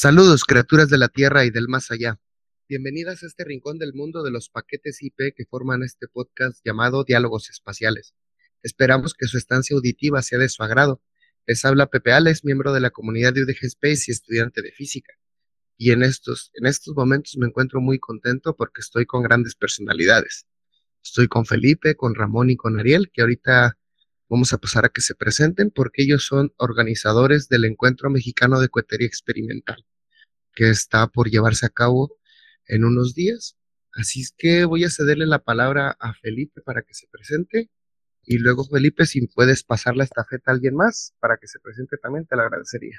Saludos, criaturas de la Tierra y del más allá. Bienvenidas a este rincón del mundo de los paquetes IP que forman este podcast llamado Diálogos Espaciales. Esperamos que su estancia auditiva sea de su agrado. Les habla Pepe Alex, miembro de la comunidad de UDG Space y estudiante de física. Y en estos, en estos momentos me encuentro muy contento porque estoy con grandes personalidades. Estoy con Felipe, con Ramón y con Ariel, que ahorita vamos a pasar a que se presenten porque ellos son organizadores del Encuentro Mexicano de Cohetería Experimental, que está por llevarse a cabo en unos días. Así es que voy a cederle la palabra a Felipe para que se presente. Y luego, Felipe, si puedes pasar la estafeta a alguien más para que se presente también, te lo agradecería.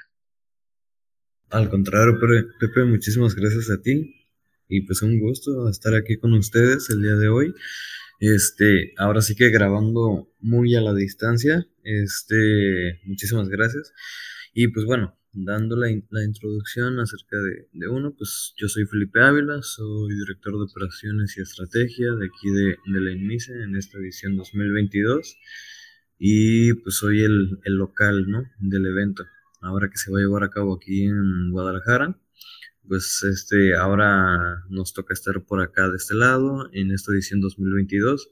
Al contrario, Pepe, muchísimas gracias a ti. Y pues un gusto estar aquí con ustedes el día de hoy. Este, ahora sí que grabando muy a la distancia. Este, muchísimas gracias. Y pues bueno, dando la, introducción acerca de, uno, pues yo soy Felipe Ávila, soy director de operaciones y estrategia de aquí de, la INMISE en esta edición 2022. Y pues soy el, el local, ¿no? Del evento. Ahora que se va a llevar a cabo aquí en Guadalajara pues este, ahora nos toca estar por acá de este lado en esta edición 2022.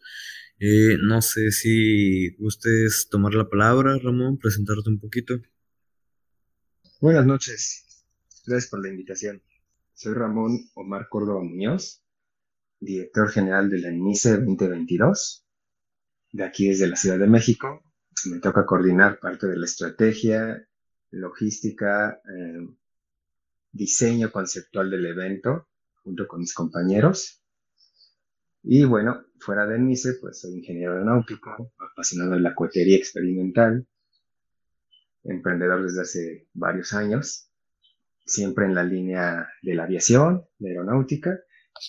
Eh, no sé si gustes tomar la palabra, Ramón, presentarte un poquito. Buenas noches, gracias por la invitación. Soy Ramón Omar Córdoba Muñoz, director general de la NICE 2022, de aquí desde la Ciudad de México. Me toca coordinar parte de la estrategia, logística, eh, diseño conceptual del evento junto con mis compañeros. Y bueno, fuera de MICE, pues soy ingeniero aeronáutico, apasionado de la cohetería experimental, emprendedor desde hace varios años, siempre en la línea de la aviación, de aeronáutica,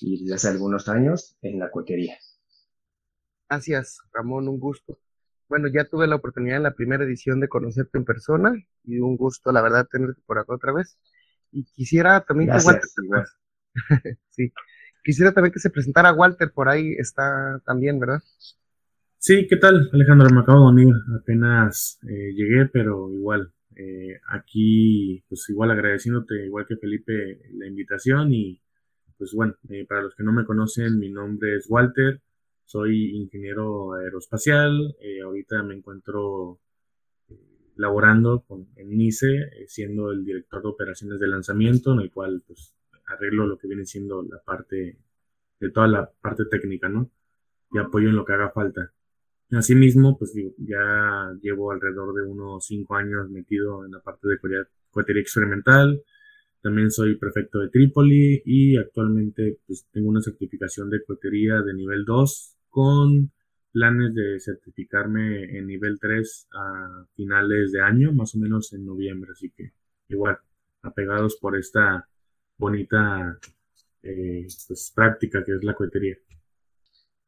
y desde hace algunos años en la cohetería. Gracias, Ramón, un gusto. Bueno, ya tuve la oportunidad en la primera edición de conocerte en persona y un gusto, la verdad, tenerte por acá otra vez. Y quisiera también que Walter, sí, quisiera también que se presentara Walter, por ahí está también, ¿verdad? Sí, ¿qué tal, Alejandro? Me acabo de unir, apenas eh, llegué, pero igual, eh, aquí, pues igual agradeciéndote, igual que Felipe, la invitación y pues bueno, eh, para los que no me conocen, mi nombre es Walter, soy ingeniero aeroespacial, ahorita me encuentro laborando con, en NICE, eh, siendo el director de operaciones de lanzamiento, en el cual pues arreglo lo que viene siendo la parte de toda la parte técnica, ¿no? Y apoyo en lo que haga falta. Asimismo, pues ya llevo alrededor de unos cinco años metido en la parte de cohetería experimental. También soy prefecto de Trípoli y actualmente pues tengo una certificación de cohetería de nivel 2 con planes de certificarme en nivel 3 a finales de año, más o menos en noviembre, así que igual, apegados por esta bonita eh, pues, práctica que es la cohetería.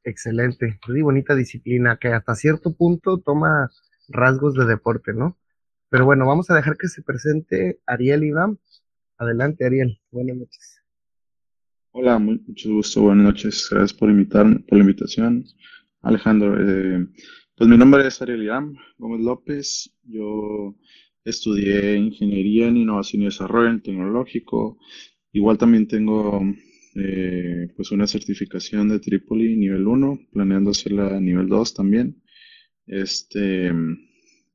Excelente, muy bonita disciplina que hasta cierto punto toma rasgos de deporte, ¿no? Pero bueno, vamos a dejar que se presente Ariel Iván. Adelante, Ariel. Buenas noches. Hola, mucho gusto. Buenas noches. Gracias por invitarme, por la invitación. Alejandro, eh, pues mi nombre es Ariel Iram Gómez López. Yo estudié Ingeniería en Innovación y Desarrollo Tecnológico. Igual también tengo eh, pues una certificación de Trípoli nivel 1, planeando hacerla nivel 2 también. Este,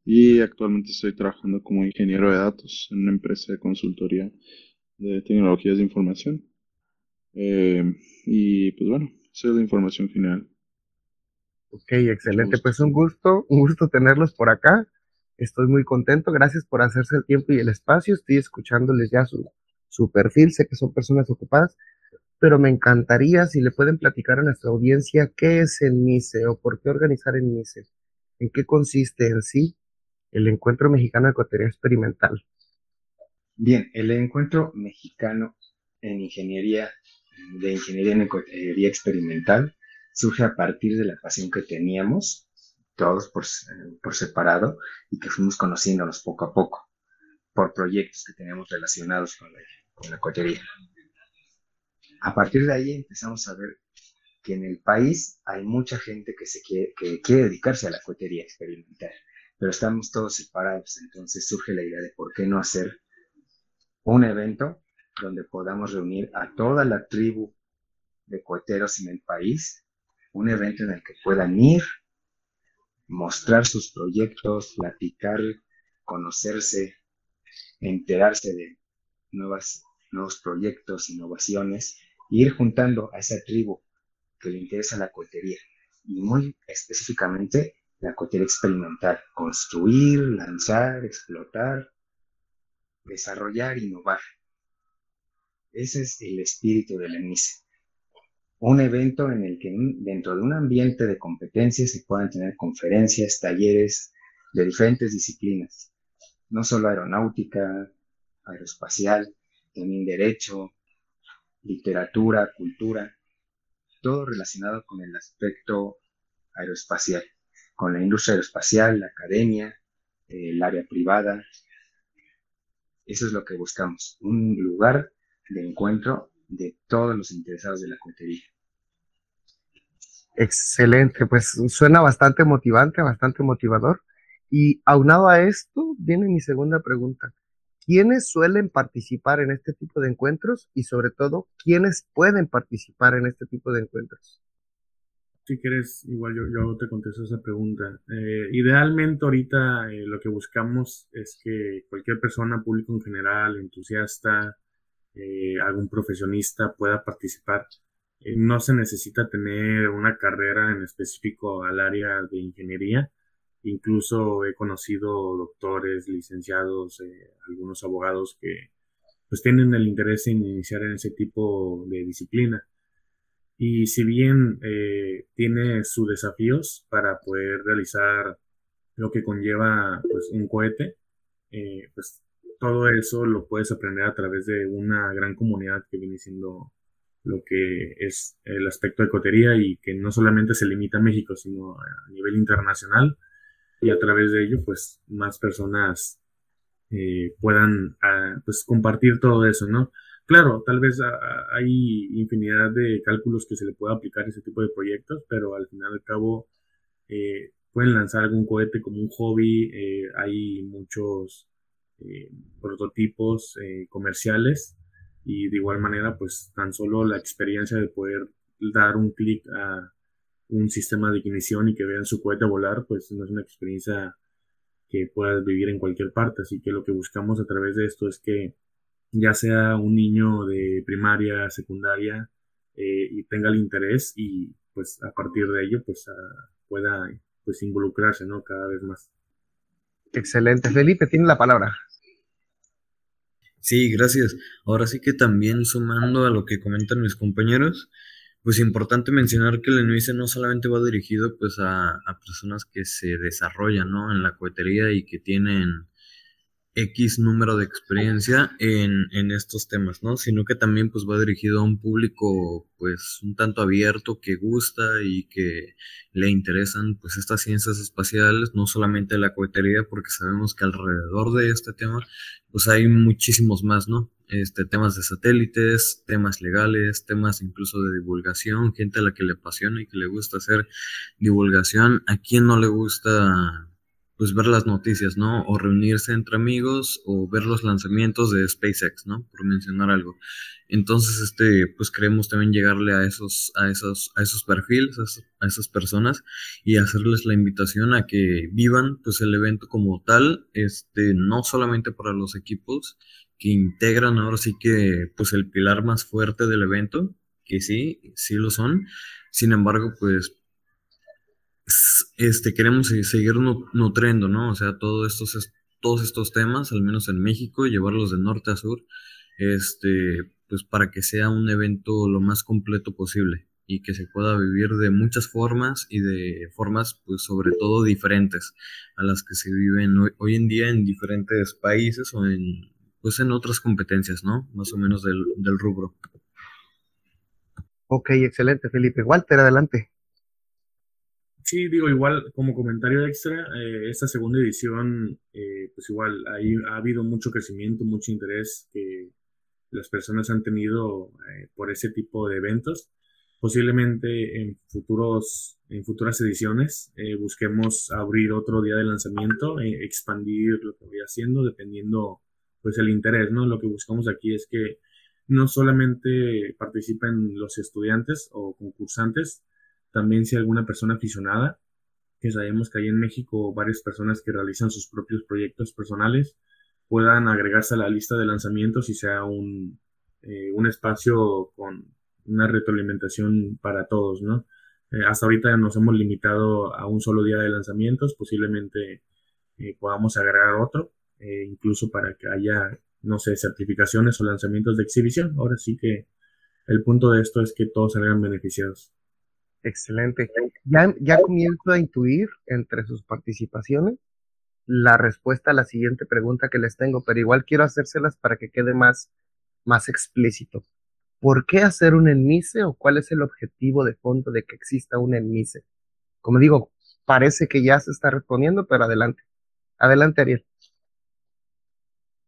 y actualmente estoy trabajando como ingeniero de datos en una empresa de consultoría de tecnologías de información. Eh, y pues bueno, esa es la información general. Ok, excelente. Pues un gusto, un gusto tenerlos por acá. Estoy muy contento. Gracias por hacerse el tiempo y el espacio. Estoy escuchándoles ya su, su perfil. Sé que son personas ocupadas, pero me encantaría si le pueden platicar a nuestra audiencia qué es el NICE o por qué organizar el NICE. ¿En qué consiste en sí el Encuentro Mexicano de Cotería Experimental? Bien, el encuentro mexicano en ingeniería, de ingeniería en experimental, surge a partir de la pasión que teníamos, todos por, por separado, y que fuimos conociéndonos poco a poco, por proyectos que teníamos relacionados con la, con la cotería. A partir de ahí empezamos a ver que en el país hay mucha gente que, se quiere, que quiere dedicarse a la cotería experimental, pero estamos todos separados, entonces surge la idea de por qué no hacer un evento donde podamos reunir a toda la tribu de coheteros en el país, un evento en el que puedan ir, mostrar sus proyectos, platicar, conocerse, enterarse de nuevas, nuevos proyectos, innovaciones, e ir juntando a esa tribu que le interesa la cohetería y muy específicamente la cohetería experimental, construir, lanzar, explotar, desarrollar, innovar. Ese es el espíritu de la MISE. Un evento en el que dentro de un ambiente de competencias se puedan tener conferencias, talleres de diferentes disciplinas, no solo aeronáutica, aeroespacial, también derecho, literatura, cultura, todo relacionado con el aspecto aeroespacial, con la industria aeroespacial, la academia, el área privada, eso es lo que buscamos, un lugar de encuentro de todos los interesados de la cohetería. Excelente, pues suena bastante motivante, bastante motivador. Y aunado a esto, viene mi segunda pregunta. ¿Quiénes suelen participar en este tipo de encuentros y sobre todo, quiénes pueden participar en este tipo de encuentros? Si quieres, igual yo, te contesto esa pregunta. Eh, idealmente ahorita eh, lo que buscamos es que cualquier persona, público en general, entusiasta, eh, algún profesionista pueda participar. no se necesita tener una carrera en específico al área de ingeniería. Incluso he conocido doctores, licenciados, algunos abogados que pues tienen el interés en iniciar en ese tipo de disciplina. Y si bien eh, tiene sus desafíos para poder realizar lo que conlleva pues, un cohete, eh, pues todo eso lo puedes aprender a través de una gran comunidad que viene siendo lo que es el aspecto de cotería y que no solamente se limita a México, sino a nivel internacional y a través de ello pues más personas eh, puedan ah, pues compartir todo eso, ¿no? Claro, tal vez hay infinidad de cálculos que se le pueda aplicar a ese tipo de proyectos, pero al final al cabo eh, pueden lanzar algún cohete como un hobby, eh, hay muchos prototipos comerciales y de igual manera pues tan solo la experiencia de poder dar un clic a un sistema de ignición y que vean su cohete volar pues no es una experiencia que puedas vivir en cualquier parte, así que lo que buscamos a través de esto es que ya sea un niño de primaria, secundaria, eh, y tenga el interés y pues a partir de ello pues pueda pues involucrarse, ¿no? Cada vez más. Excelente. Felipe, tiene la palabra. Sí, gracias. Ahora sí que también sumando a lo que comentan mis compañeros, pues importante mencionar que el ENUICE no solamente va dirigido pues a, a personas que se desarrollan, ¿no? En la cohetería y que tienen X número de experiencia en, en, estos temas, ¿no? Sino que también pues va dirigido a un público pues un tanto abierto que gusta y que le interesan pues estas ciencias espaciales, no solamente la cohetería, porque sabemos que alrededor de este tema pues hay muchísimos más, ¿no? Este, temas de satélites, temas legales, temas incluso de divulgación, gente a la que le apasiona y que le gusta hacer divulgación, a quien no le gusta pues ver las noticias, ¿no? O reunirse entre amigos o ver los lanzamientos de SpaceX, ¿no? Por mencionar algo. Entonces, este, pues queremos también llegarle a esos, a esos, a esos perfiles, a, esas personas y hacerles la invitación a que vivan, pues, el evento como tal, este, no solamente para los equipos que integran ahora sí que, pues, el pilar más fuerte del evento, que sí, sí lo son. Sin embargo, pues este, queremos seguir nutriendo, ¿no? O sea, todos estos, todos estos temas, al menos en México, llevarlos de norte a sur, este, pues para que sea un evento lo más completo posible y que se pueda vivir de muchas formas y de formas, pues sobre todo diferentes a las que se viven hoy, en día en diferentes países o en pues en otras competencias, ¿no? Más o menos del, del rubro. Ok, excelente, Felipe. Walter, adelante. Sí, digo, igual como comentario extra, eh, esta segunda edición, eh, pues igual ahí ha habido mucho crecimiento, mucho interés que las personas han tenido eh, por ese tipo de eventos. Posiblemente en futuros, en futuras ediciones busquemos abrir otro día de lanzamiento, expandir lo que voy haciendo, dependiendo pues el interés, ¿no? Lo que buscamos aquí es que no solamente participen los estudiantes o concursantes, también si alguna persona aficionada, que sabemos que hay en México varias personas que realizan sus propios proyectos personales, puedan agregarse a la lista de lanzamientos y sea un, eh, un espacio con una retroalimentación para todos, ¿no? Eh, hasta ahorita nos hemos limitado a un solo día de lanzamientos, posiblemente eh, podamos agregar otro, incluso para que haya, no sé, certificaciones o lanzamientos de exhibición. Ahora sí que el punto de esto es que todos salgan beneficiados. Excelente. Ya, ya comienzo a intuir entre sus participaciones la respuesta a la siguiente pregunta que les tengo, pero igual quiero hacérselas para que quede más, más explícito. ¿Por qué hacer un enmise o cuál es el objetivo de fondo de que exista un enmise? Como digo, parece que ya se está respondiendo, pero adelante. Adelante, Ariel.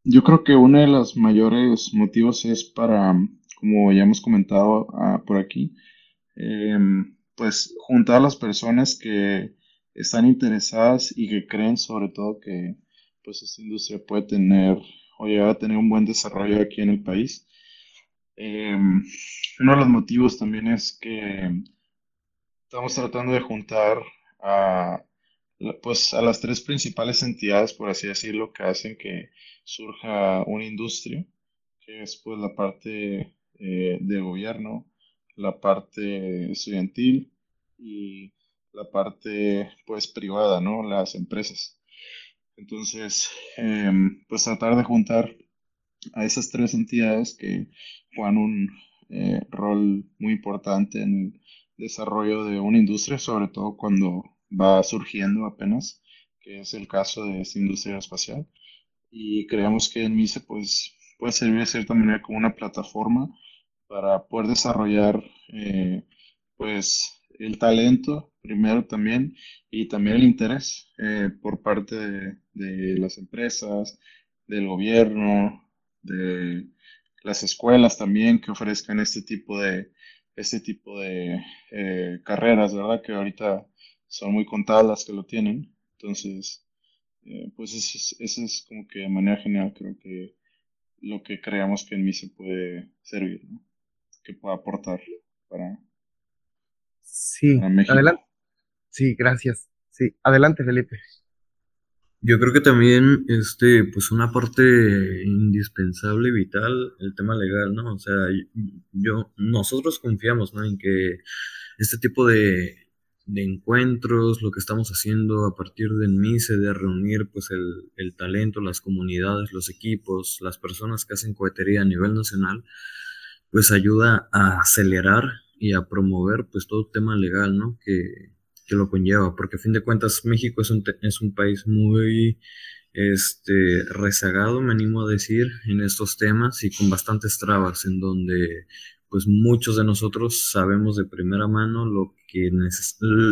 Yo creo que uno de los mayores motivos es para, como ya hemos comentado ah, por aquí, em, pues juntar a las personas que están interesadas y que creen sobre todo que pues esta industria puede tener o llegar a tener un buen desarrollo aquí en el país. Em, uno de los motivos también es que estamos tratando de juntar a, pues, a las tres principales entidades, por así decirlo, que hacen que surja una industria, que es pues la parte eh, de gobierno, la parte estudiantil y la parte pues privada, ¿no? Las empresas. Entonces, em, pues tratar de juntar a esas tres entidades que juegan un eh, rol muy importante en el desarrollo de una industria, sobre todo cuando va surgiendo apenas, que es el caso de esta industria espacial. Y creemos que el MISE pues, puede servir de cierta manera como una plataforma para poder desarrollar eh, pues el talento primero también y también el interés eh, por parte de, las empresas, del gobierno, de las escuelas también que ofrezcan este tipo de este tipo de eh, carreras, ¿verdad? Que ahorita son muy contadas las que lo tienen. Entonces, pues ese es, como que de manera general creo que lo que creamos que en mí se puede servir, ¿no? Que pueda aportar para, sí, Adelante. Sí, gracias. Sí, adelante, Felipe. Yo creo que también, este, pues una parte indispensable y vital, el tema legal, ¿no? O sea, yo, nosotros confiamos, ¿no? En que este tipo de, de encuentros, lo que estamos haciendo a partir del MISE, de reunir pues el, el talento, las comunidades, los equipos, las personas que hacen cohetería a nivel nacional, pues ayuda a acelerar y a promover pues todo tema legal, ¿no? Que, que lo conlleva, porque a fin de cuentas México es un, es un país muy este, rezagado, me animo a decir, en estos temas y con bastantes trabas, en donde pues muchos de nosotros sabemos de primera mano lo que,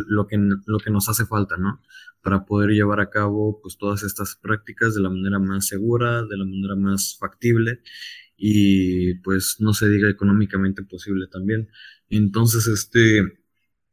lo que, lo que nos hace falta, ¿no? Para poder llevar a cabo pues todas estas prácticas de la manera más segura, de la manera más factible y pues no se diga económicamente posible también. Entonces, este,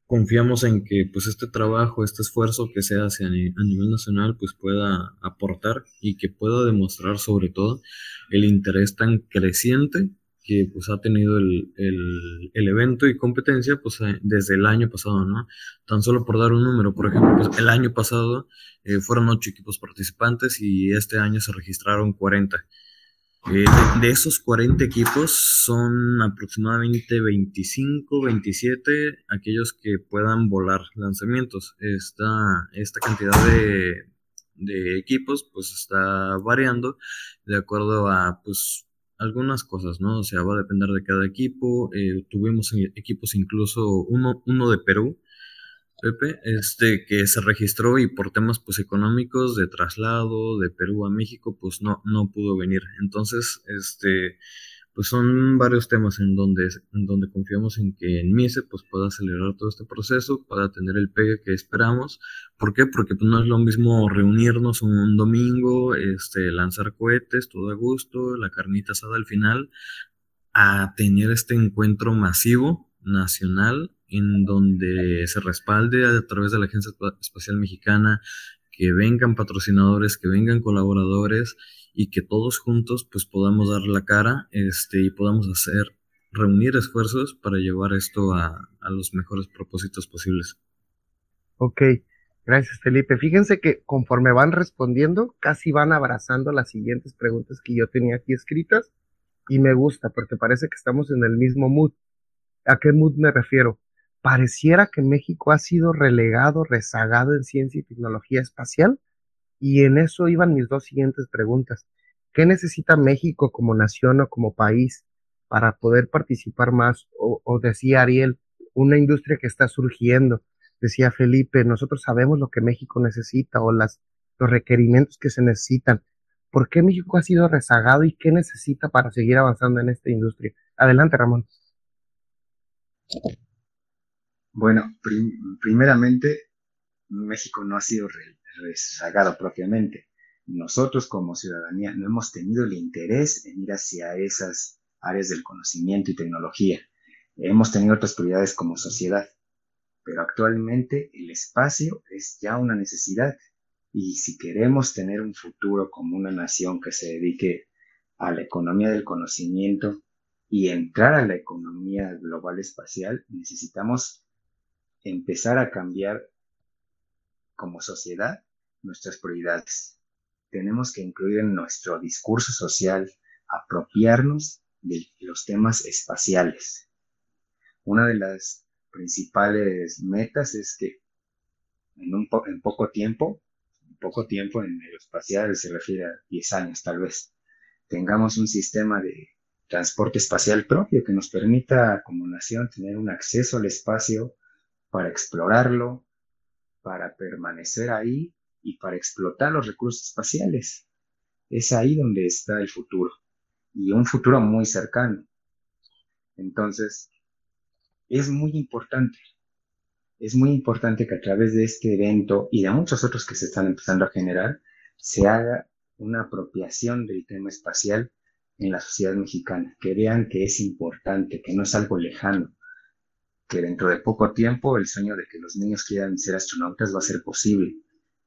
confiamos en que pues este trabajo, este esfuerzo que se hace a, nivel nacional pues pueda aportar y que pueda demostrar sobre todo el interés tan creciente que pues ha tenido el, el, evento y competencia pues eh, desde el año pasado, ¿no? Tan solo por dar un número, por ejemplo, pues el año pasado eh, fueron ocho equipos participantes y este año se registraron 40. Eh, de, esos 40 equipos son aproximadamente 25, 27 aquellos que puedan volar lanzamientos. Esta, esta cantidad de, de equipos pues está variando de acuerdo a pues algunas cosas, ¿no? O sea, va a depender de cada equipo. Eh, tuvimos equipos incluso uno, uno de Perú, Pepe, este que se registró y por temas pues económicos de traslado de Perú a México pues no no pudo venir. Entonces, este pues son varios temas en donde, en donde confiamos en que en MISE pues pueda acelerar todo este proceso, pueda tener el pegue que esperamos. ¿Por qué? Porque pues, no es lo mismo reunirnos un domingo, este, lanzar cohetes, todo a gusto, la carnita asada al final, a tener este encuentro masivo nacional en donde se respalde a través de la Agencia Espacial Mexicana, que vengan patrocinadores, que vengan colaboradores y que todos juntos pues podamos dar la cara este, y podamos hacer, reunir esfuerzos para llevar esto a, a los mejores propósitos posibles. Ok, gracias Felipe. Fíjense que conforme van respondiendo, casi van abrazando las siguientes preguntas que yo tenía aquí escritas y me gusta porque parece que estamos en el mismo mood. ¿A qué mood me refiero? Pareciera que México ha sido relegado, rezagado en ciencia y tecnología espacial y en eso iban mis dos siguientes preguntas. ¿Qué necesita México como nación o como país para poder participar más? O, decía Ariel, una industria que está surgiendo. Decía Felipe, nosotros sabemos lo que México necesita o los requerimientos que se necesitan. ¿Por qué México ha sido rezagado y qué necesita para seguir avanzando en esta industria? Adelante, Ramón. Bueno, primeramente, México no ha sido rezagado propiamente. Nosotros como ciudadanía no hemos tenido el interés en ir hacia esas áreas del conocimiento y tecnología. Hemos tenido otras prioridades como sociedad, pero actualmente el espacio es ya una necesidad y si queremos tener un futuro como una nación que se dedique a la economía del conocimiento y entrar a la economía global espacial, necesitamos empezar a cambiar como sociedad nuestras prioridades. Tenemos que incluir en nuestro discurso social apropiarnos de los temas espaciales. Una de las principales metas es que en, un en poco tiempo, en poco tiempo en el espacial se refiere a 10 años tal vez, tengamos un sistema de transporte espacial propio que nos permita como nación tener un acceso al espacio para explorarlo, para permanecer ahí y para explotar los recursos espaciales. Es ahí donde está el futuro y un futuro muy cercano. Entonces, es muy importante, es muy importante que a través de este evento y de muchos otros que se están empezando a generar, se haga una apropiación del tema espacial en la sociedad mexicana, que vean que es importante, que no es algo lejano, que dentro de poco tiempo el sueño de que los niños quieran ser astronautas va a ser posible.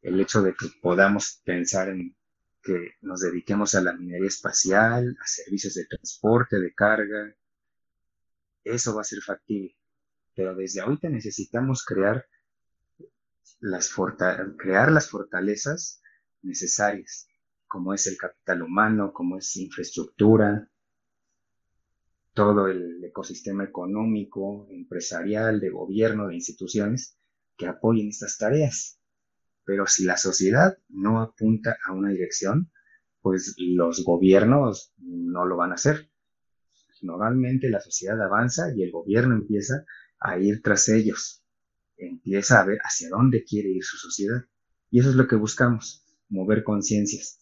El hecho de que podamos pensar en que nos dediquemos a la minería espacial, a servicios de transporte, de carga, eso va a ser factible. Pero desde ahorita necesitamos crear las, crear las fortalezas necesarias, como es el capital humano, como es infraestructura, todo el ecosistema económico, empresarial, de gobierno, de instituciones que apoyen estas tareas. Pero si la sociedad no apunta a una dirección, pues los gobiernos no lo van a hacer. Normalmente la sociedad avanza y el gobierno empieza a ir tras ellos, empieza a ver hacia dónde quiere ir su sociedad. Y eso es lo que buscamos, mover conciencias,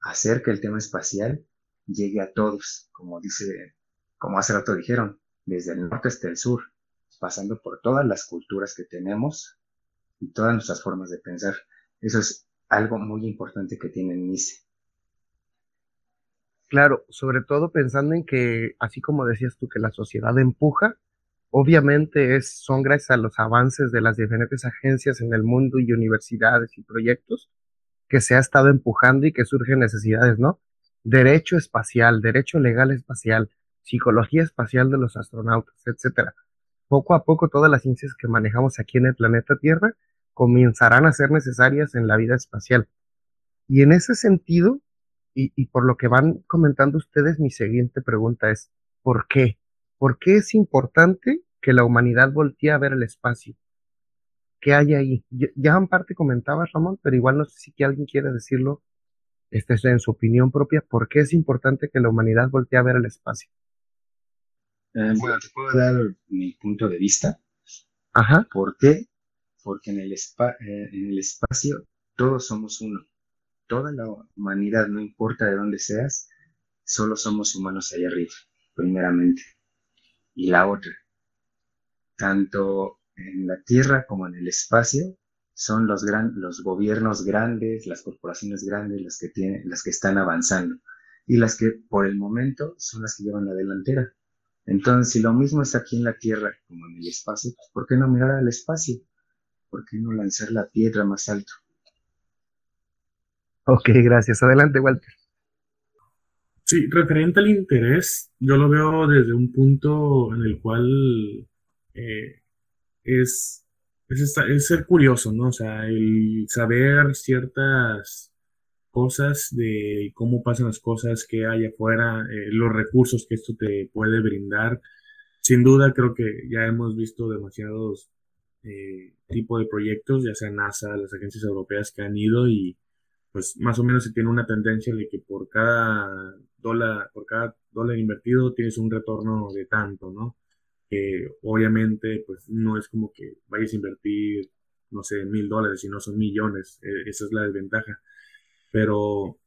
hacer que el tema espacial llegue a todos, como dice como hace rato dijeron, desde el norte hasta el sur, pasando por todas las culturas que tenemos y todas nuestras formas de pensar. Eso es algo muy importante que tiene NICE. Claro, sobre todo pensando en que, así como decías tú, que la sociedad empuja, obviamente es, son gracias a los avances de las diferentes agencias en el mundo y universidades y proyectos que se ha estado empujando y que surgen necesidades, ¿no? Derecho espacial, derecho legal espacial, psicología espacial de los astronautas, etcétera. Poco a poco todas las ciencias que manejamos aquí en el planeta Tierra comenzarán a ser necesarias en la vida espacial. Y en ese sentido, y, por lo que van comentando ustedes, mi siguiente pregunta es, ¿por qué? ¿Por qué es importante que la humanidad voltee a ver el espacio? ¿Qué hay ahí? Ya, en parte comentaba Ramón, pero igual no sé si alguien quiere decirlo este es en su opinión propia, ¿por qué es importante que la humanidad voltee a ver el espacio? Eh, bueno, te puedo dar mi punto de vista. Ajá. ¿Por qué porque en el, eh, en el espacio todos somos uno. Toda la humanidad, no importa de dónde seas, solo somos humanos allá arriba, primeramente. Y la otra, tanto en la Tierra como en el espacio, son los, gran, los gobiernos grandes, las corporaciones grandes las que, tienen, las que están avanzando y las que por el momento son las que llevan la delantera. Entonces, si lo mismo está aquí en la Tierra como en el espacio, pues, ¿por qué no mirar al espacio? ¿Por qué no lanzar la piedra más alto? Ok, gracias. Adelante, Walter. Sí, referente al interés, yo lo veo desde un punto en el cual eh, es, es, ser curioso, ¿no? O sea, el saber ciertas cosas de cómo pasan las cosas que hay afuera, eh, los recursos que esto te puede brindar. Sin duda, creo que ya hemos visto demasiados eh, tipos de proyectos, ya sea NASA, las agencias europeas que han ido y pues más o menos se tiene una tendencia de que por cada dólar, por cada dólar invertido tienes un retorno de tanto, ¿no? Que obviamente pues no es como que vayas a invertir, no sé, mil dólares, sino son millones, e, esa es la desventaja. Pero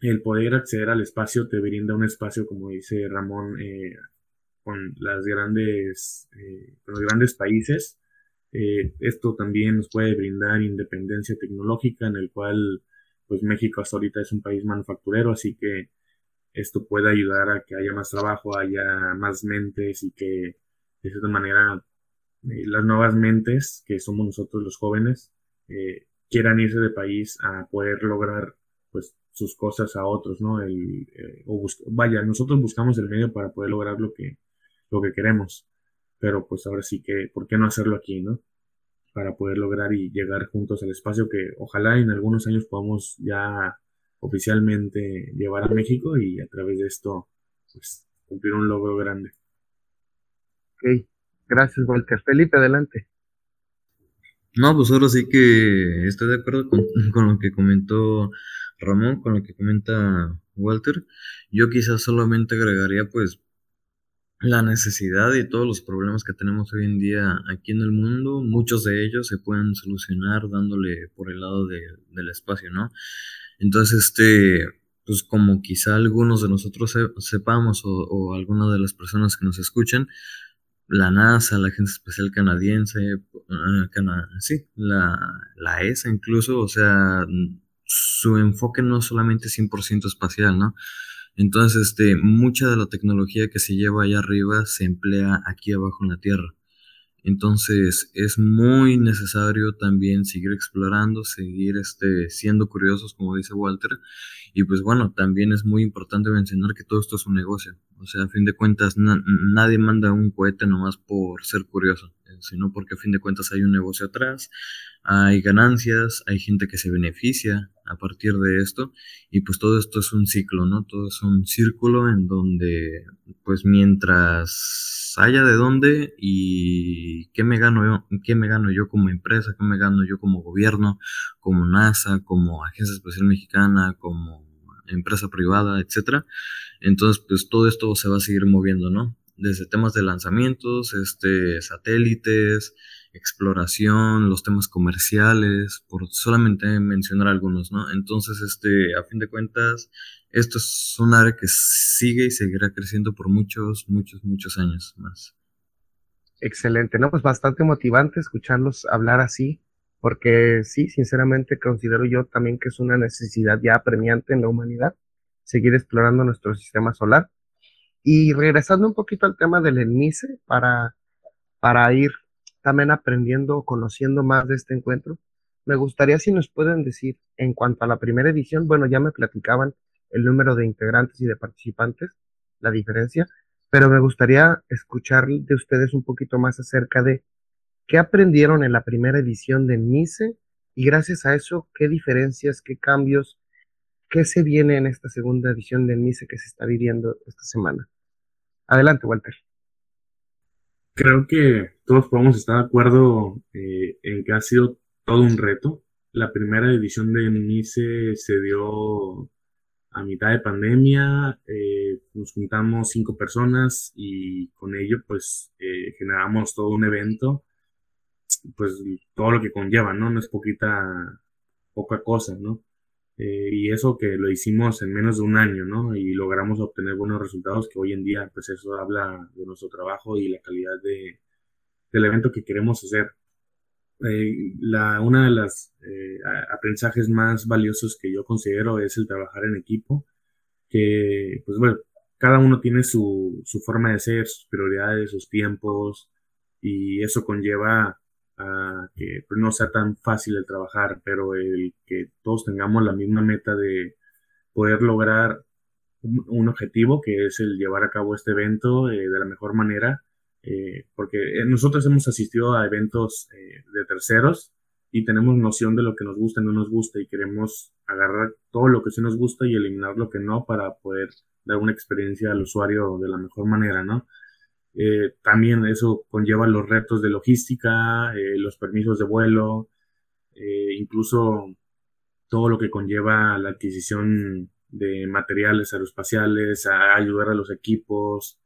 el poder acceder al espacio te brinda un espacio, como dice Ramón, eh, con las grandes, eh, los grandes países. Eh, esto también nos puede brindar independencia tecnológica en el cual pues México hasta ahorita es un país manufacturero, así que esto puede ayudar a que haya más trabajo, haya más mentes y que de cierta manera las nuevas mentes, que somos nosotros los jóvenes, quieran irse de país a poder lograr pues sus cosas a otros, ¿no? El, eh, o vaya, nosotros buscamos el medio para poder lograr lo que, lo que queremos, pero pues ahora sí que, ¿por qué no hacerlo aquí, no? Para poder lograr y llegar juntos al espacio que ojalá en algunos años podamos ya oficialmente llevar a México y a través de esto pues, cumplir un logro grande. Ok, gracias Walter. Felipe, adelante. No, pues ahora sí que estoy de acuerdo con, con, lo que comentó Ramón, con lo que comenta Walter. Yo quizás solamente agregaría pues la necesidad y todos los problemas que tenemos hoy en día aquí en el mundo, muchos de ellos se pueden solucionar dándole por el lado de, del espacio, ¿no? Entonces, este, pues como quizá algunos de nosotros sepamos o, o de las personas que nos escuchan, la NASA, la Agencia Espacial Canadiense, eh, sí, la, la ESA incluso, o sea, su enfoque no solamente es 100% espacial, ¿no? Entonces, este, mucha de la tecnología que se lleva allá arriba se emplea aquí abajo en la Tierra. Entonces es muy necesario también seguir explorando, seguir este, siendo curiosos, como dice Walter. Y pues bueno, también es muy importante mencionar que todo esto es un negocio. O sea, a fin de cuentas, nadie manda un cohete nomás por ser curioso, sino porque a fin de cuentas hay un negocio atrás, hay ganancias, hay gente que se beneficia a partir de esto. Y pues todo esto es un ciclo, ¿no? Todo es un círculo en donde, pues mientras haya de dónde y qué me gano yo, qué me gano yo como empresa, qué me gano yo como gobierno, como NASA, como Agencia Espacial Mexicana, como empresa privada, etcétera. Entonces, pues todo esto se va a seguir moviendo, ¿no? Desde temas de lanzamientos, este, satélites, exploración, los temas comerciales, por solamente mencionar algunos, ¿no? Entonces, este, a fin de cuentas, esto es un área que sigue y seguirá creciendo por muchos, muchos, muchos años más. Excelente, ¿no? Pues bastante motivante escucharlos hablar así, porque sí, sinceramente considero yo también que es una necesidad ya apremiante en la humanidad, seguir explorando nuestro sistema solar. Y regresando un poquito al tema del ENICE, para, para ir también aprendiendo, conociendo más de este encuentro, me gustaría si nos pueden decir, en cuanto a la primera edición, bueno, ya me platicaban el número de integrantes y de participantes, la diferencia, pero me gustaría escuchar de ustedes un poquito más acerca de qué aprendieron en la primera edición de NICE y gracias a eso, qué diferencias, qué cambios, qué se viene en esta segunda edición de NICE que se está viviendo esta semana. Adelante, Walter. Creo que todos podemos estar de acuerdo eh, en que ha sido todo un reto. La primera edición de NICE se dio a mitad de pandemia, eh, nos juntamos cinco personas y con ello pues eh, generamos todo un evento pues todo lo que conlleva, ¿no? No es poquita, poca cosa, ¿no? Eh, y eso que lo hicimos en menos de un año, ¿no? Y logramos obtener buenos resultados que hoy en día, pues eso habla de nuestro trabajo y la calidad de, del evento que queremos hacer. Eh, la, una de las eh, aprendizajes más valiosos que yo considero es el trabajar en equipo, que pues bueno, cada uno tiene su, su forma de ser, sus prioridades, sus tiempos, y eso conlleva a que pues, no sea tan fácil el trabajar, pero el que todos tengamos la misma meta de poder lograr un, objetivo, que es el llevar a cabo este evento eh, de la mejor manera, eh, porque nosotros hemos asistido a eventos eh, de terceros y tenemos noción de lo que nos gusta y no nos gusta y queremos agarrar todo lo que sí nos gusta y eliminar lo que no para poder dar una experiencia al usuario de la mejor manera, ¿no? Eh, también eso conlleva los retos de logística, eh, los permisos de vuelo, eh, incluso todo lo que conlleva la adquisición de materiales aeroespaciales, a ayudar a los equipos,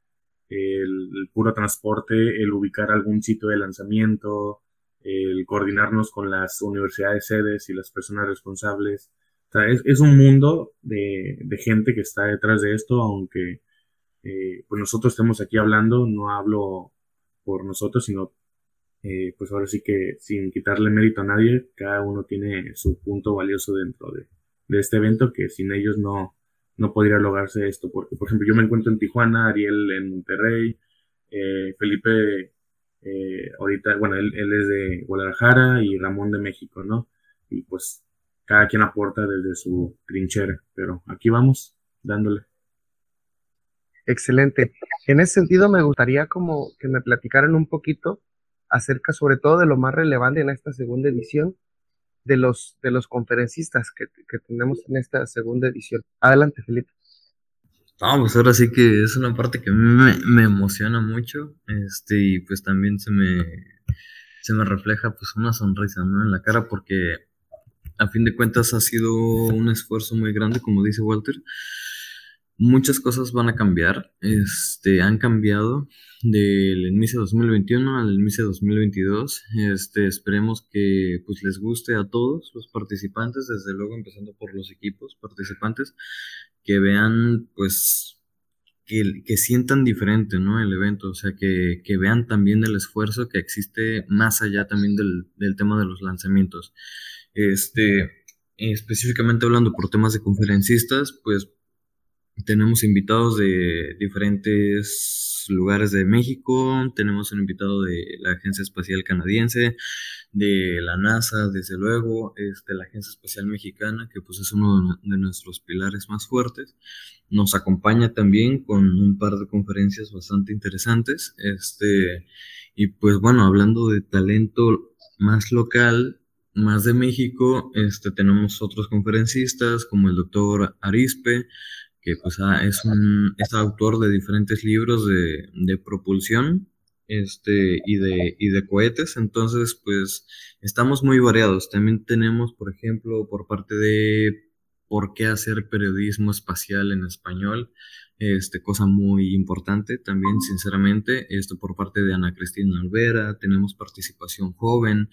el, puro transporte, el ubicar algún sitio de lanzamiento, el coordinarnos con las universidades sedes y las personas responsables. O sea, es, un mundo de, gente que está detrás de esto, aunque eh, pues nosotros estemos aquí hablando, no hablo por nosotros, sino eh, pues ahora sí que sin quitarle mérito a nadie, cada uno tiene su punto valioso dentro de, de este evento que sin ellos no, no podría lograrse esto, porque por ejemplo yo me encuentro en Tijuana, Ariel en Monterrey, eh, Felipe eh, ahorita, bueno, él, él, es de Guadalajara y Ramón de México, ¿no? Y pues cada quien aporta desde su trinchera, pero aquí vamos dándole. Excelente. En ese sentido, me gustaría como que me platicaran un poquito acerca sobre todo de lo más relevante en esta segunda edición, de los, de los conferencistas que, que tenemos en esta segunda edición. Adelante, Felipe. Pues ahora sí que es una parte que me, me, emociona mucho, este, y pues también se me, se me refleja pues una sonrisa, ¿no? En la cara porque a fin de cuentas ha sido un esfuerzo muy grande, como dice Walter. Muchas cosas van a cambiar, este, han cambiado del inicio 2021 al inicio 2022. Este, esperemos que pues les guste a todos los participantes, desde luego empezando por los equipos participantes, que vean pues que, que sientan diferente, ¿no? El evento, o sea, que, que, vean también el esfuerzo que existe más allá también del, del tema de los lanzamientos. Este, específicamente hablando por temas de conferencistas, pues tenemos invitados de diferentes lugares de México, tenemos un invitado de la Agencia Espacial Canadiense, de la NASA, desde luego, este, la Agencia Espacial Mexicana, que pues es uno de nuestros pilares más fuertes. Nos acompaña también con un par de conferencias bastante interesantes. Este, y pues bueno, hablando de talento más local, más de México, este, tenemos otros conferencistas como el doctor Arispe, que pues, ah, es, es autor de diferentes libros de, de propulsión este, y, de, y de cohetes, entonces pues estamos muy variados. También tenemos, por ejemplo, por parte de por qué hacer periodismo espacial en español, este, cosa muy importante también, sinceramente, esto por parte de Ana Cristina Alvera, tenemos participación joven,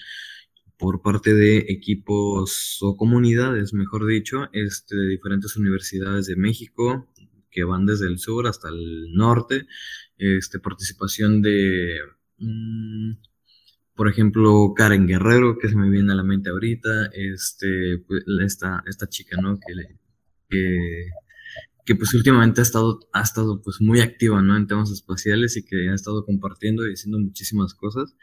por parte de equipos o comunidades, mejor dicho, este, de diferentes universidades de México, que van desde el sur hasta el norte, este, participación de, mmm, por ejemplo, Karen Guerrero, que se me viene a la mente ahorita, este, pues, esta, esta chica, ¿no? Que, que, pues últimamente ha estado, ha estado pues muy activa. En temas espaciales y que ha estado compartiendo y haciendo muchísimas cosas.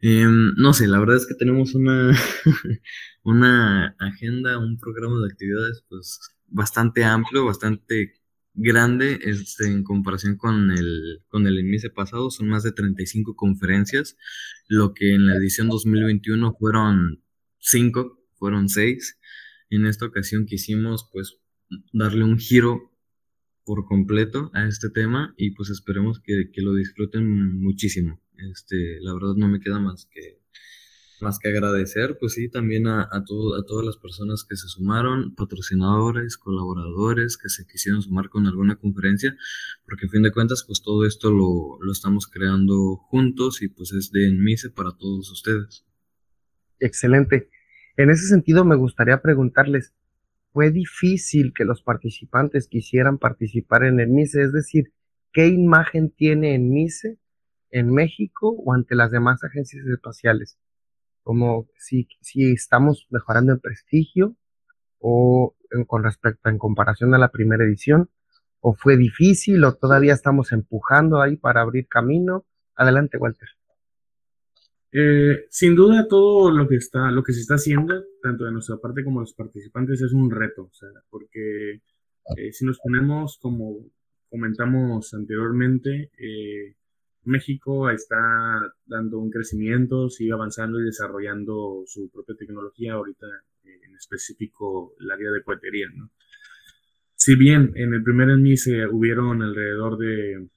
Eh, no sé, la verdad es que tenemos una, una agenda, un programa de actividades pues bastante amplio, bastante grande este, en comparación con el, con el inicio pasado. Son más de 35 conferencias, lo que en la edición 2021 fueron 5, fueron 6. En esta ocasión quisimos pues darle un giro por completo a este tema y pues esperemos que, que lo disfruten muchísimo. Este, la verdad no me queda más que, más que agradecer, pues sí, también a, a, todo, a todas las personas que se sumaron, patrocinadores, colaboradores, que se quisieron sumar con alguna conferencia, porque a fin de cuentas, pues todo esto lo, lo estamos creando juntos y pues es de enmise para todos ustedes. Excelente. En ese sentido, me gustaría preguntarles, ¿fue difícil que los participantes quisieran participar en el MISE? Es decir, ¿qué imagen tiene en MISE en México o ante las demás agencias espaciales? como si, si estamos mejorando en prestigio o con respecto en comparación a la primera edición, o fue difícil o todavía estamos empujando ahí para abrir camino. Adelante, Walter. Eh, sin duda todo lo que está, lo que se está haciendo, tanto de nuestra parte como de los participantes, es un reto, o sea, porque eh, si nos ponemos como comentamos anteriormente, eh, México está dando un crecimiento, sigue avanzando y desarrollando su propia tecnología, ahorita eh, en específico el área de cohetería. ¿no? Si bien en el primer se hubieron alrededor de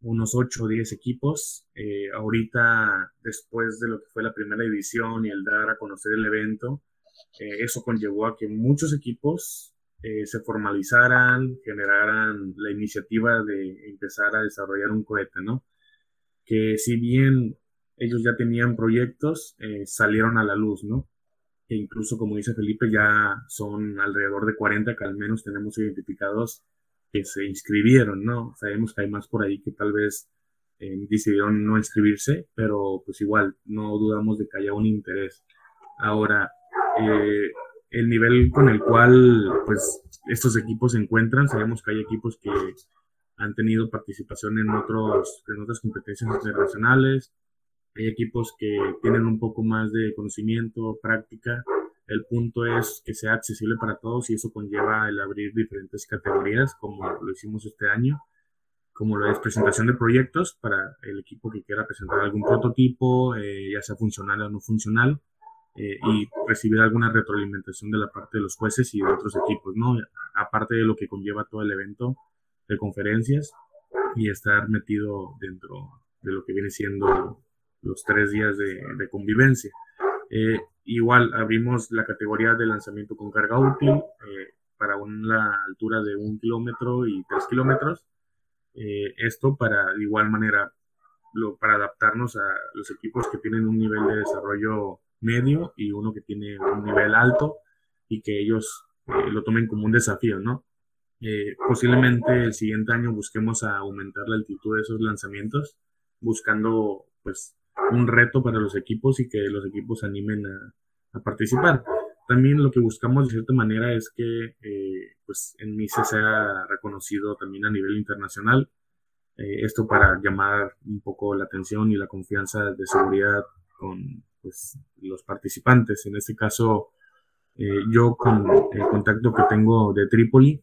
unos 8 o 10 equipos, eh, ahorita después de lo que fue la primera edición y el dar a conocer el evento, eh, eso conllevó a que muchos equipos se formalizaran, generaran la iniciativa de empezar a desarrollar un cohete, ¿no? que si bien ellos ya tenían proyectos, eh, salieron a la luz, ¿no? E incluso, como dice Felipe, ya son alrededor de 40 que al menos tenemos identificados que se inscribieron, ¿no? Sabemos que hay más por ahí que tal vez eh, decidieron no inscribirse, pero pues igual, no dudamos de que haya un interés. Ahora, eh, el nivel con el cual pues estos equipos se encuentran, sabemos que hay equipos que han tenido participación en, otros, en otras competencias internacionales. Hay equipos que tienen un poco más de conocimiento, práctica. El punto es que sea accesible para todos y eso conlleva el abrir diferentes categorías, como lo hicimos este año, como lo es presentación de proyectos para el equipo que quiera presentar algún prototipo, eh, ya sea funcional o no funcional, eh, y recibir alguna retroalimentación de la parte de los jueces y de otros equipos, ¿no? Aparte de lo que conlleva todo el evento, de conferencias y estar metido dentro de lo que viene siendo los tres días de, convivencia. Eh, igual abrimos la categoría de lanzamiento con carga útil eh, para una altura de un kilómetro y tres kilómetros. Eh, esto para de igual manera lo, para adaptarnos a los equipos que tienen un nivel de desarrollo medio y uno que tiene un nivel alto y que ellos lo tomen como un desafío, ¿no? Eh, posiblemente el siguiente año busquemos aumentar la altitud de esos lanzamientos, buscando pues un reto para los equipos y que los equipos animen a, participar. También lo que buscamos de cierta manera es que eh, pues en MISE sea reconocido también a nivel internacional. Eh, esto para llamar un poco la atención y la confianza de seguridad con pues, los participantes. En este caso, yo con el contacto que tengo de Trípoli,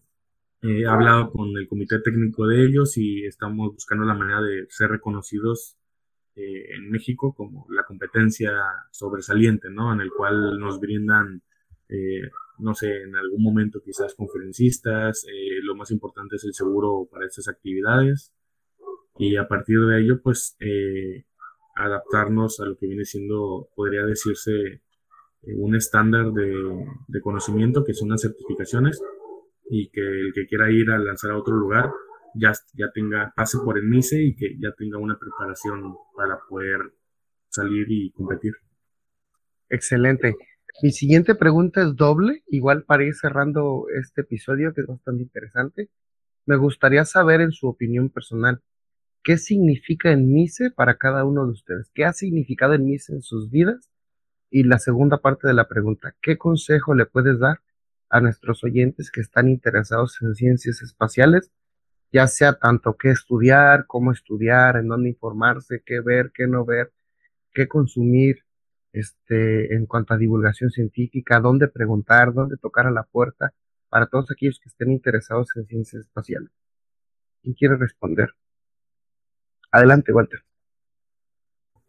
he hablado con el comité técnico de ellos y estamos buscando la manera de ser reconocidos eh, en México como la competencia sobresaliente, ¿no? En el cual nos brindan, eh, no sé, en algún momento quizás conferencistas, eh, lo más importante es el seguro para estas actividades y a partir de ello, pues, adaptarnos a lo que viene siendo, podría decirse, un estándar de, de conocimiento que son las certificaciones y que el que quiera ir a lanzar a otro lugar ya, ya tenga, pase por el MICE y que ya tenga una preparación para poder salir y competir. Excelente. Mi siguiente pregunta es doble, igual para ir cerrando este episodio que es bastante interesante. Me gustaría saber en su opinión personal, ¿qué significa el MICE para cada uno de ustedes? ¿Qué ha significado el MICE en sus vidas? Y la segunda parte de la pregunta, ¿qué consejo le puedes dar a nuestros oyentes que están interesados en ciencias espaciales, ya sea tanto qué estudiar, cómo estudiar, en dónde informarse, qué ver, qué no ver, qué consumir, este, en cuanto a divulgación científica, dónde preguntar, dónde tocar a la puerta, para todos aquellos que estén interesados en ciencias espaciales. ¿Quién quiere responder? Adelante, Walter.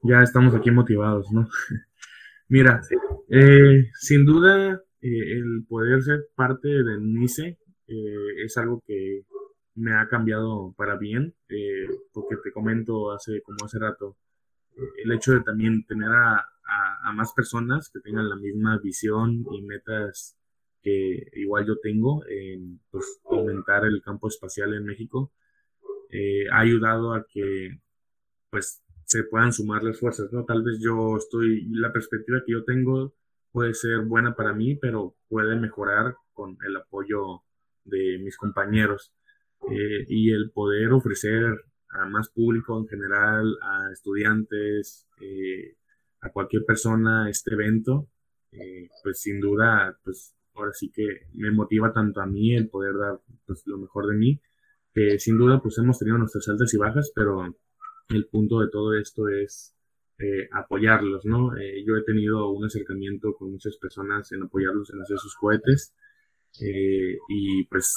Ya estamos aquí motivados, ¿no? Mira, eh, sin duda eh, el poder ser parte de NICE eh, es algo que me ha cambiado para bien, eh, porque te comento hace como hace rato, el hecho de también tener a, a, más personas que tengan la misma visión y metas que igual yo tengo en pues, aumentar el campo espacial en México. Eh, ha ayudado a que pues se puedan sumar las fuerzas, ¿no? Tal vez yo estoy, la perspectiva que yo tengo puede ser buena para mí, pero puede mejorar con el apoyo de mis compañeros eh, y el poder ofrecer a más público en general, a estudiantes, eh, a cualquier persona este evento, eh, pues sin duda, pues ahora sí que me motiva tanto a mí el poder dar pues, lo mejor de mí, que sin duda pues hemos tenido nuestras altas y bajas, pero el punto de todo esto es eh, apoyarlos, ¿no? Eh, yo he tenido un acercamiento con muchas personas en apoyarlos en hacer sus cohetes eh, y pues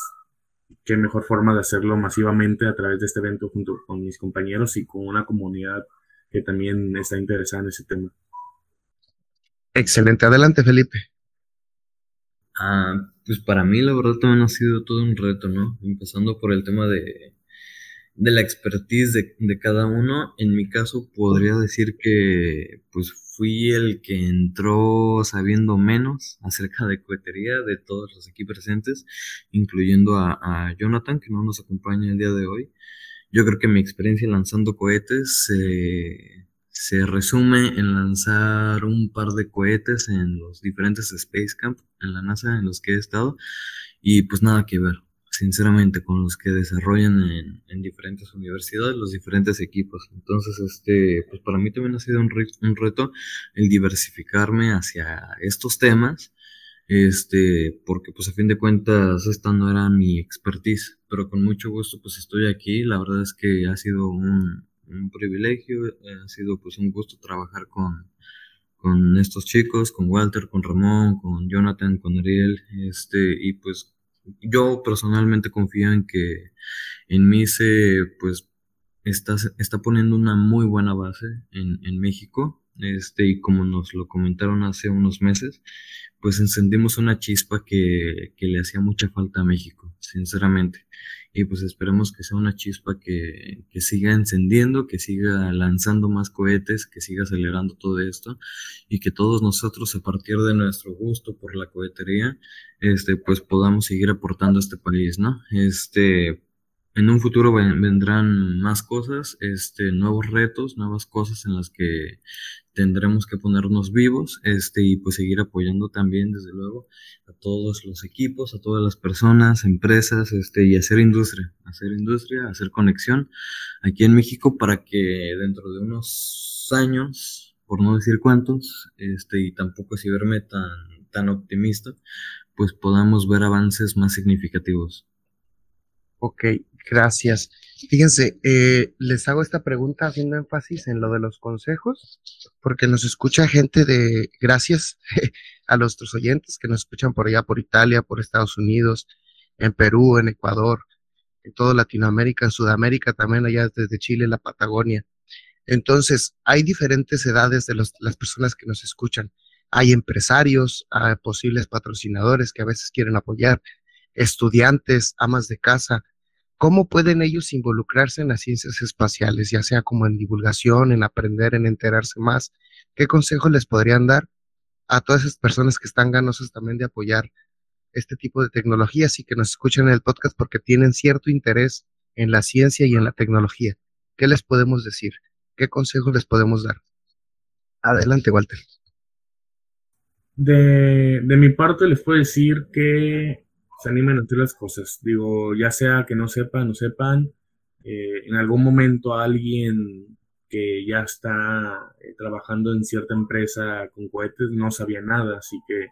qué mejor forma de hacerlo masivamente a través de este evento junto con mis compañeros y con una comunidad que también está interesada en ese tema. Excelente, adelante Felipe. Ah, pues para mí la verdad también ha sido todo un reto, ¿no? Empezando por el tema de de la expertise de, cada uno. En mi caso podría decir que pues fui el que entró sabiendo menos acerca de cohetería de todos los aquí presentes, incluyendo a, Jonathan, que no nos acompaña el día de hoy. Yo creo que mi experiencia lanzando cohetes se resume en lanzar un par de cohetes en los diferentes Space Camp en la NASA en los que he estado y pues nada que ver sinceramente, con los que desarrollan en, diferentes universidades, los diferentes equipos. Entonces, este, pues para mí también ha sido un, un reto el diversificarme hacia estos temas, este, porque pues a fin de cuentas esta no era mi expertise, pero con mucho gusto pues estoy aquí. La verdad es que ha sido un, un privilegio, ha sido pues un gusto trabajar con, con estos chicos, con Walter, con Ramón, con Jonathan, con Ariel, este, y pues yo personalmente confío en que en mí se, pues, está, está poniendo una muy buena base en, en México. Este, y como nos lo comentaron hace unos meses, pues encendimos una chispa que, que le hacía mucha falta a México, sinceramente y pues esperemos que sea una chispa que, que, siga encendiendo, que siga lanzando más cohetes, que siga acelerando todo esto y que todos nosotros a partir de nuestro gusto por la cohetería, este, pues podamos seguir aportando a este país, ¿no? Este, en un futuro vendrán más cosas, este, nuevos retos, nuevas cosas en las que tendremos que ponernos vivos, este, y pues seguir apoyando también, desde luego, a todos los equipos, a todas las personas, empresas, este, y hacer industria, hacer industria, hacer conexión aquí en México para que dentro de unos años, por no decir cuántos, este, y tampoco si verme tan, tan optimista, pues podamos ver avances más significativos. Ok, gracias. Fíjense, eh, les hago esta pregunta haciendo énfasis en lo de los consejos, porque nos escucha gente de, gracias a nuestros oyentes que nos escuchan por allá, por Italia, por Estados Unidos, en Perú, en Ecuador, en toda Latinoamérica, en Sudamérica también, allá desde Chile, la Patagonia. Entonces, hay diferentes edades de las personas que nos escuchan. Hay empresarios, hay posibles patrocinadores que a veces quieren apoyar, estudiantes, amas de casa, ¿cómo pueden ellos involucrarse en las ciencias espaciales, ya sea como en divulgación, en aprender, en enterarse más? ¿Qué consejos les podrían dar a todas esas personas que están ganosas también de apoyar este tipo de tecnologías y que nos escuchan en el podcast porque tienen cierto interés en la ciencia y en la tecnología? ¿Qué les podemos decir? ¿Qué consejos les podemos dar? Adelante, Walter. De, de mi parte les puedo decir que se animen a hacer las cosas. Digo, ya sea que no sepan, no sepan, eh, en algún momento alguien que ya está eh, trabajando en cierta empresa con cohetes no sabía nada, así que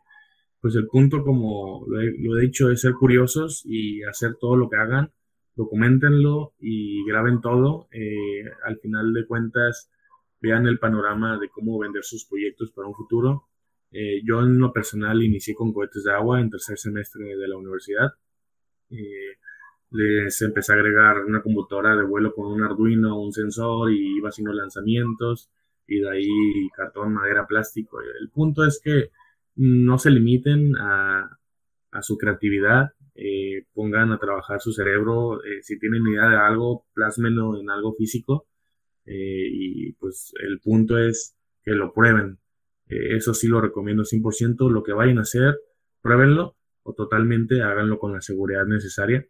pues el punto, como lo he, dicho, es ser curiosos y hacer todo lo que hagan, documentenlo y graben todo. Eh, al final de cuentas, vean el panorama de cómo vender sus proyectos para un futuro eh, yo en lo personal inicié con cohetes de agua en tercer semestre de la universidad. Eh, les empecé a agregar una computadora de vuelo con un Arduino, un sensor y iba haciendo lanzamientos y de ahí cartón, madera, plástico. El punto es que no se limiten a, a su creatividad, eh, pongan a trabajar su cerebro, si tienen idea de algo, plásmenlo en algo físico y pues el punto es que lo prueben eh, eso sí lo recomiendo 100%. Lo que vayan a hacer, pruébenlo o totalmente háganlo con la seguridad necesaria.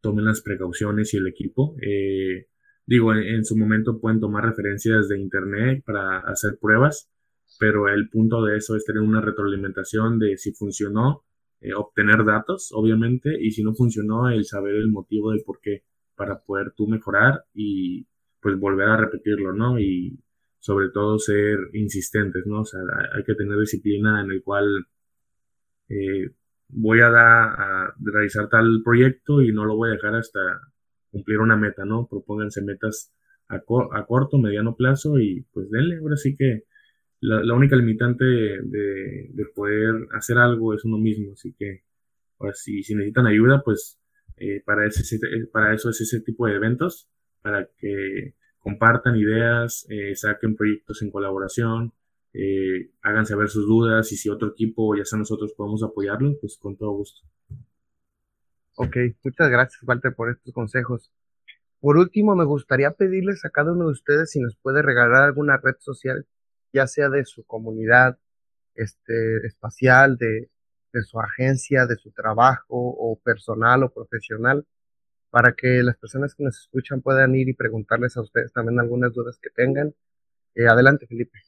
Tomen las precauciones y el equipo. Eh, digo, en, su momento pueden tomar referencias de internet para hacer pruebas, pero el punto de eso es tener una retroalimentación de si funcionó, eh, obtener datos, obviamente, y si no funcionó, el saber el motivo del por qué para poder tú mejorar y pues volver a repetirlo, ¿no? Y sobre todo ser insistentes, ¿no? O sea, hay que tener disciplina en el cual eh, voy a, a realizar tal proyecto y no lo voy a dejar hasta cumplir una meta, ¿no? Propónganse metas a, corto, mediano plazo y pues denle, ahora sí que la, única limitante de, poder hacer algo es uno mismo, así que ahora si, si necesitan ayuda, pues eh, para, ese, para eso es ese tipo de eventos, para que compartan ideas, eh, saquen proyectos en colaboración, eh, hagan saber sus dudas y si otro equipo, ya sea nosotros, podemos apoyarlo, pues con todo gusto. Ok, muchas gracias, Walter, por estos consejos. Por último, me gustaría pedirles a cada uno de ustedes si nos puede regalar alguna red social, ya sea de su comunidad este, espacial, de, de su agencia, de su trabajo, o personal o profesional, para que las personas que nos escuchan puedan ir y preguntarles a ustedes también algunas dudas que tengan. Eh, adelante, Felipe.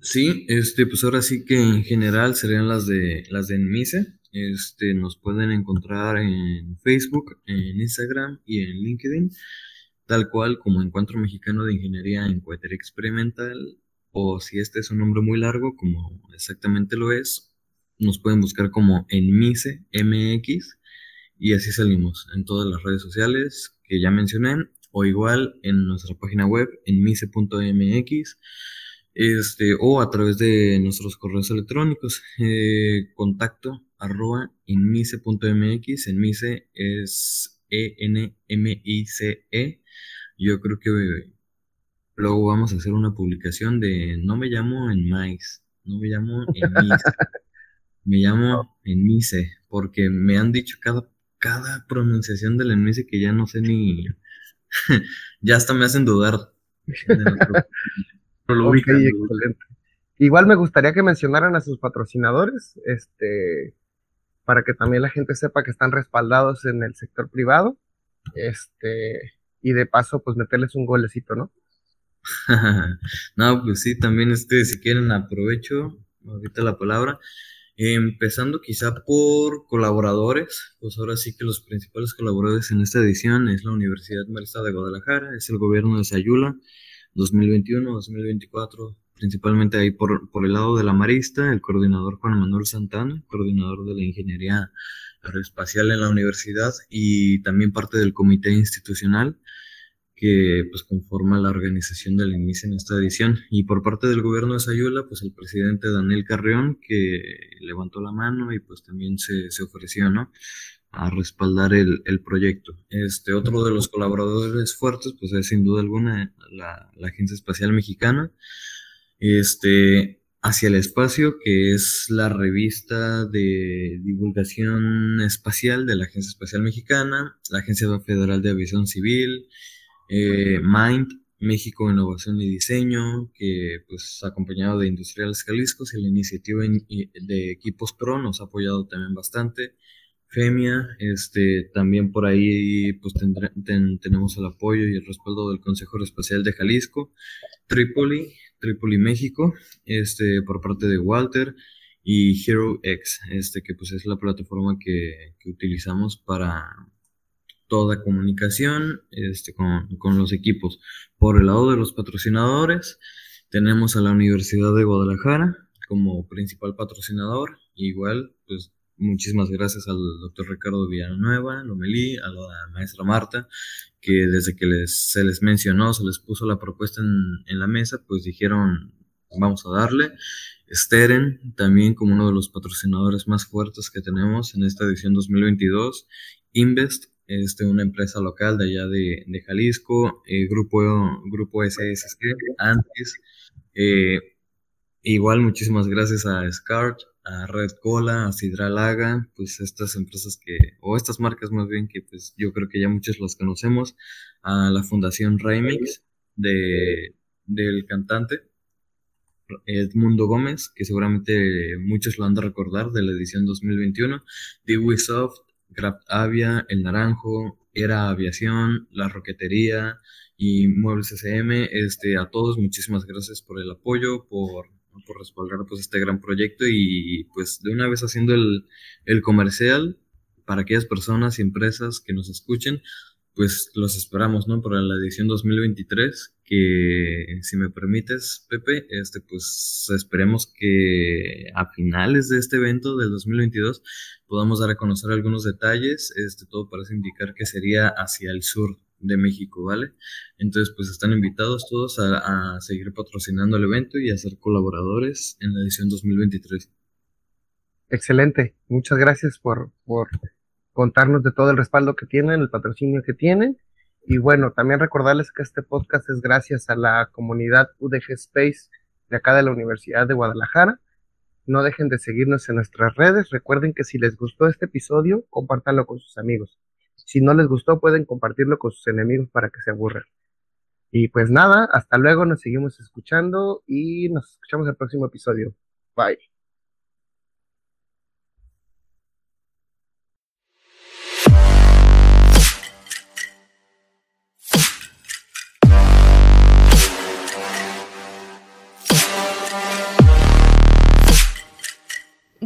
Sí, este, pues ahora sí que en general serían las de las de Enmise. Este, nos pueden encontrar en Facebook, en Instagram y en LinkedIn, tal cual como Encuentro Mexicano de Ingeniería en Cohetería Experimental, o si este es un nombre muy largo, como exactamente lo es, nos pueden buscar como Enmise MX y así salimos en todas las redes sociales que ya mencioné, o igual en nuestra página web en mise.mx este, o a través de nuestros correos electrónicos. Eh, contacto arroba inmise.mx. En Mise es E-N-M-I-C-E. -E. Yo creo que luego vamos a hacer una publicación de no me llamo en Mais, no me llamo en Mise, me llamo en Mise, porque me han dicho cada, cada pronunciación del Enmise que ya no sé ni. ya hasta me hacen dudar. Igual me gustaría que mencionaran a sus patrocinadores, este, para que también la gente sepa que están respaldados en el sector privado, este, y de paso, pues meterles un golecito, ¿no? no, pues sí, también este, si quieren aprovecho ahorita la palabra. Empezando quizá por colaboradores, pues ahora sí que los principales colaboradores en esta edición es la Universidad Marista de Guadalajara, es el gobierno de Sayula, 2021, 2024, principalmente ahí por, por el lado de la Marista, el coordinador Juan Manuel Santana, coordinador de la Ingeniería Aeroespacial en la universidad y también parte del comité institucional que pues conforma la organización del inicio en esta edición. Y por parte del gobierno de Sayula, pues el presidente Daniel Carrión, que levantó la mano y pues también se, se ofreció, ¿no? a respaldar el, el, proyecto. Este, otro de los colaboradores fuertes, pues es sin duda alguna la, la, Agencia Espacial Mexicana, este, Hacia el Espacio, que es la revista de divulgación espacial de la Agencia Espacial Mexicana, la Agencia Federal de Aviación Civil, eh, MIND, México Innovación y Diseño, que pues acompañado de Industriales Jalisco y la iniciativa de Equipos Pro nos ha apoyado también bastante. FEMIA, este, también por ahí pues tenemos el apoyo y el respaldo del Consejo Espacial de Jalisco, Trípoli, Trípoli México, este, por parte de Walter y Hero X, este, que pues es la plataforma que utilizamos para toda comunicación este, con, con los equipos. Por el lado de los patrocinadores, tenemos a la Universidad de Guadalajara como principal patrocinador, igual pues Muchísimas gracias al doctor Ricardo Villanueva, Lomelí, a la maestra Marta, que desde que les, se les mencionó, se les puso la propuesta en, en la mesa, pues dijeron, vamos a darle. Steren, también como uno de los patrocinadores más fuertes que tenemos en esta edición 2022. Invest, este, una empresa local de allá de, de Jalisco. Eh, grupo, grupo antes. Eh, igual, muchísimas gracias a SCART, a Red Cola, a Sidralaga, pues estas empresas que, o estas marcas más bien que pues yo creo que ya muchos las conocemos, a la Fundación Remix de, del cantante, Edmundo Gómez, que seguramente muchos lo han de recordar de la edición 2021, Dewey Soft, Craft Avia, El Naranjo, Era Aviación, La Roquetería y Muebles SM. Este, a todos, muchísimas gracias por el apoyo, por, por respaldar pues, este gran proyecto y pues de una vez haciendo el, el comercial para aquellas personas y empresas que nos escuchen, pues los esperamos, ¿no? Para la edición 2023, que si me permites, Pepe, este, pues esperemos que a finales de este evento del 2022 podamos dar a conocer algunos detalles. Este, todo parece indicar que sería hacia el sur de México, ¿vale? Entonces, pues están invitados todos a, seguir patrocinando el evento y a ser colaboradores en la edición 2023. Excelente. Muchas gracias por, por contarnos de todo el respaldo que tienen, el patrocinio que tienen. Y bueno, también recordarles que este podcast es gracias a la comunidad UDG Space de acá de la Universidad de Guadalajara. No dejen de seguirnos en nuestras redes. Recuerden que si les gustó este episodio, compártanlo con sus amigos. Si no les gustó, pueden compartirlo con sus enemigos para que se aburran. Y pues nada, hasta luego, nos seguimos escuchando y nos escuchamos el próximo episodio. Bye.